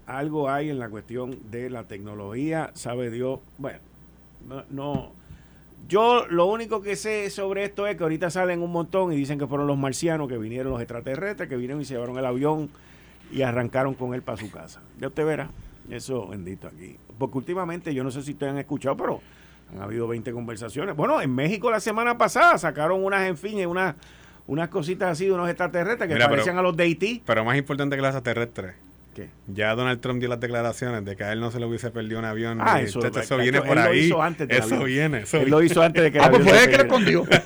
algo hay en la cuestión de la tecnología, sabe Dios. Bueno, no, no. Yo lo único que sé sobre esto es que ahorita salen un montón y dicen que fueron los marcianos, que vinieron los extraterrestres, que vinieron y se llevaron el avión y arrancaron con él para su casa. Ya usted verá, eso bendito aquí. Porque últimamente, yo no sé si ustedes han escuchado, pero han habido 20 conversaciones. Bueno, en México la semana pasada sacaron unas, en fin, unas, unas cositas así de unos extraterrestres que Mira, pero- parecían a los de Haití. Pero más importante que las extraterrestres. ¿Qué? Ya Donald Trump dio las declaraciones de que a él no se le hubiese perdido un avión. Ah, y eso- viene lo por ahí. hizo antes del eso avión. viene. Eso Él lo hizo antes de que el Ah, pues fue que escondió. <laughs>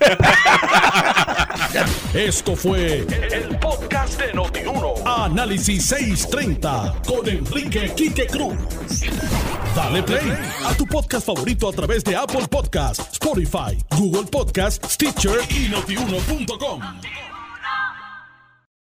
Esto fue el podcast de Notiuno. Análisis 630 con Enrique Quique Cruz. Dale play a tu podcast favorito a través de Apple Podcasts, Spotify, Google Podcasts, Stitcher y notiuno.com.